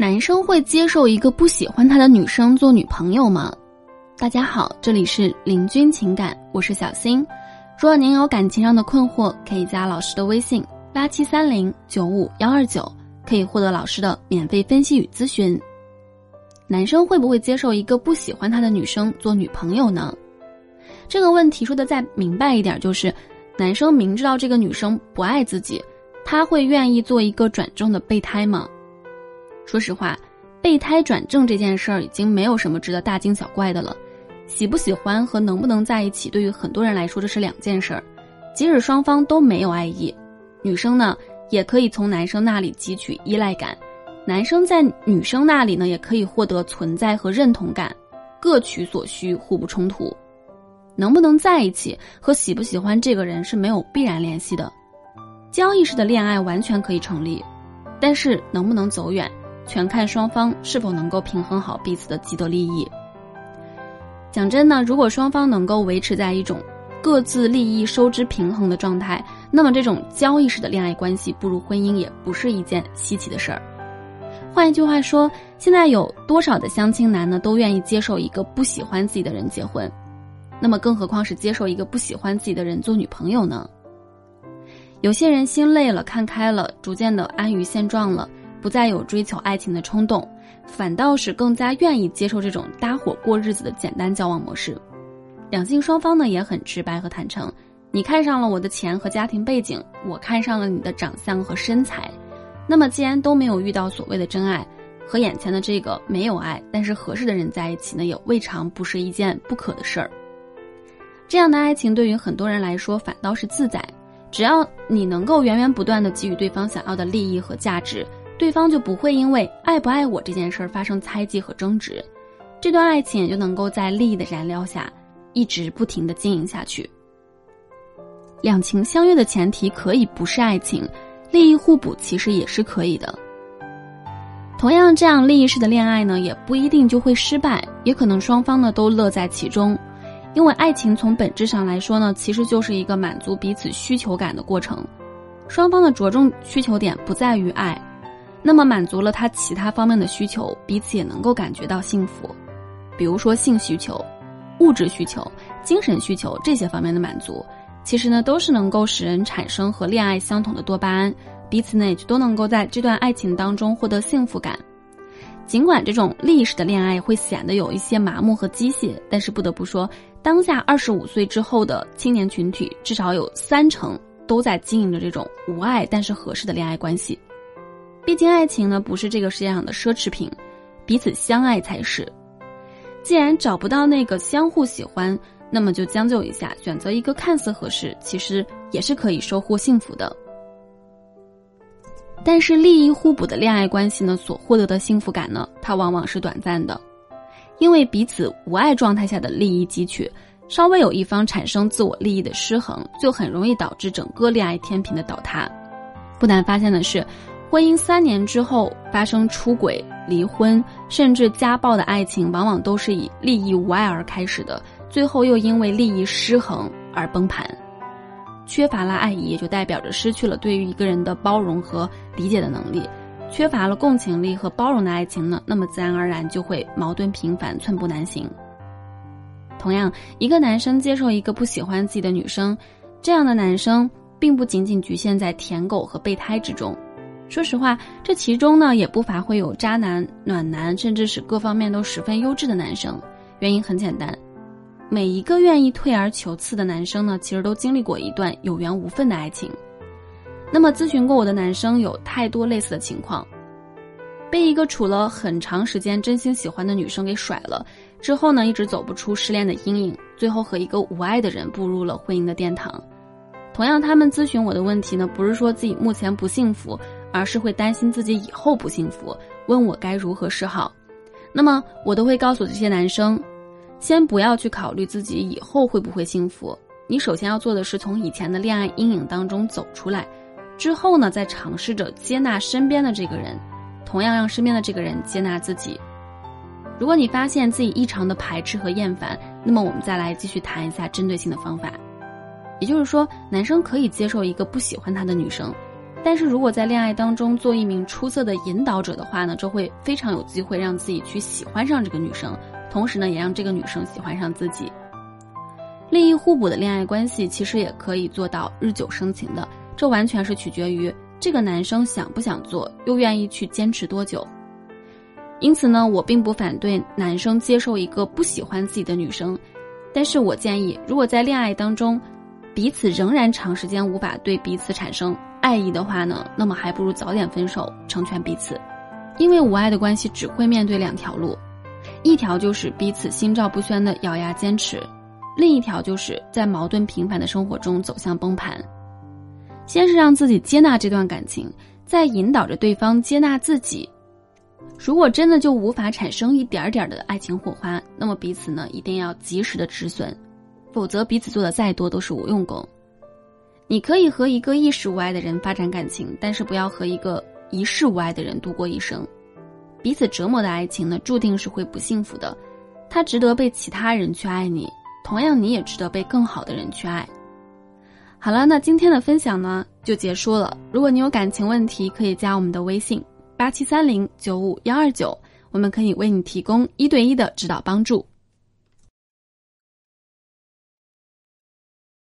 男生会接受一个不喜欢他的女生做女朋友吗？大家好，这里是林君情感，我是小新。如果您有感情上的困惑，可以加老师的微信八七三零九五幺二九，可以获得老师的免费分析与咨询。男生会不会接受一个不喜欢他的女生做女朋友呢？这个问题说的再明白一点，就是男生明知道这个女生不爱自己，他会愿意做一个转正的备胎吗？说实话，备胎转正这件事儿已经没有什么值得大惊小怪的了。喜不喜欢和能不能在一起，对于很多人来说这是两件事儿。即使双方都没有爱意，女生呢也可以从男生那里汲取依赖感，男生在女生那里呢也可以获得存在和认同感，各取所需，互不冲突。能不能在一起和喜不喜欢这个人是没有必然联系的。交易式的恋爱完全可以成立，但是能不能走远？全看双方是否能够平衡好彼此的既得利益。讲真呢，如果双方能够维持在一种各自利益收支平衡的状态，那么这种交易式的恋爱关系步入婚姻也不是一件稀奇的事儿。换一句话说，现在有多少的相亲男呢，都愿意接受一个不喜欢自己的人结婚，那么更何况是接受一个不喜欢自己的人做女朋友呢？有些人心累了，看开了，逐渐的安于现状了。不再有追求爱情的冲动，反倒是更加愿意接受这种搭伙过日子的简单交往模式。两性双方呢也很直白和坦诚，你看上了我的钱和家庭背景，我看上了你的长相和身材。那么既然都没有遇到所谓的真爱，和眼前的这个没有爱但是合适的人在一起呢，也未尝不是一件不可的事儿。这样的爱情对于很多人来说反倒是自在，只要你能够源源不断的给予对方想要的利益和价值。对方就不会因为爱不爱我这件事儿发生猜忌和争执，这段爱情也就能够在利益的燃料下，一直不停的经营下去。两情相悦的前提可以不是爱情，利益互补其实也是可以的。同样，这样利益式的恋爱呢，也不一定就会失败，也可能双方呢都乐在其中，因为爱情从本质上来说呢，其实就是一个满足彼此需求感的过程，双方的着重需求点不在于爱。那么满足了他其他方面的需求，彼此也能够感觉到幸福，比如说性需求、物质需求、精神需求这些方面的满足，其实呢都是能够使人产生和恋爱相同的多巴胺，彼此呢也就都能够在这段爱情当中获得幸福感。尽管这种历史的恋爱会显得有一些麻木和机械，但是不得不说，当下二十五岁之后的青年群体至少有三成都在经营着这种无爱但是合适的恋爱关系。毕竟爱情呢不是这个世界上的奢侈品，彼此相爱才是。既然找不到那个相互喜欢，那么就将就一下，选择一个看似合适，其实也是可以收获幸福的。但是利益互补的恋爱关系呢，所获得的幸福感呢，它往往是短暂的，因为彼此无爱状态下的利益汲取，稍微有一方产生自我利益的失衡，就很容易导致整个恋爱天平的倒塌。不难发现的是。婚姻三年之后发生出轨、离婚，甚至家暴的爱情，往往都是以利益无爱而开始的，最后又因为利益失衡而崩盘。缺乏了爱意，也就代表着失去了对于一个人的包容和理解的能力。缺乏了共情力和包容的爱情呢，那么自然而然就会矛盾频繁、寸步难行。同样，一个男生接受一个不喜欢自己的女生，这样的男生并不仅仅局限在舔狗和备胎之中。说实话，这其中呢也不乏会有渣男、暖男，甚至是各方面都十分优质的男生。原因很简单，每一个愿意退而求次的男生呢，其实都经历过一段有缘无分的爱情。那么咨询过我的男生有太多类似的情况，被一个处了很长时间、真心喜欢的女生给甩了，之后呢一直走不出失恋的阴影，最后和一个无爱的人步入了婚姻的殿堂。同样，他们咨询我的问题呢，不是说自己目前不幸福。而是会担心自己以后不幸福，问我该如何是好。那么我都会告诉这些男生，先不要去考虑自己以后会不会幸福。你首先要做的是从以前的恋爱阴影当中走出来，之后呢，再尝试着接纳身边的这个人，同样让身边的这个人接纳自己。如果你发现自己异常的排斥和厌烦，那么我们再来继续谈一下针对性的方法。也就是说，男生可以接受一个不喜欢他的女生。但是如果在恋爱当中做一名出色的引导者的话呢，这会非常有机会让自己去喜欢上这个女生，同时呢，也让这个女生喜欢上自己。利益互补的恋爱关系其实也可以做到日久生情的，这完全是取决于这个男生想不想做，又愿意去坚持多久。因此呢，我并不反对男生接受一个不喜欢自己的女生，但是我建议，如果在恋爱当中，彼此仍然长时间无法对彼此产生爱意的话呢，那么还不如早点分手，成全彼此。因为无爱的关系只会面对两条路，一条就是彼此心照不宣的咬牙坚持。另一条就是在矛盾频繁的生活中走向崩盘。先是让自己接纳这段感情，再引导着对方接纳自己。如果真的就无法产生一点点的爱情火花，那么彼此呢一定要及时的止损，否则彼此做的再多都是无用功。你可以和一个一时无爱的人发展感情，但是不要和一个一世无爱的人度过一生。彼此折磨的爱情呢，注定是会不幸福的。他值得被其他人去爱你。同样，你也值得被更好的人去爱。好了，那今天的分享呢就结束了。如果你有感情问题，可以加我们的微信八七三零九五幺二九，我们可以为你提供一对一的指导帮助。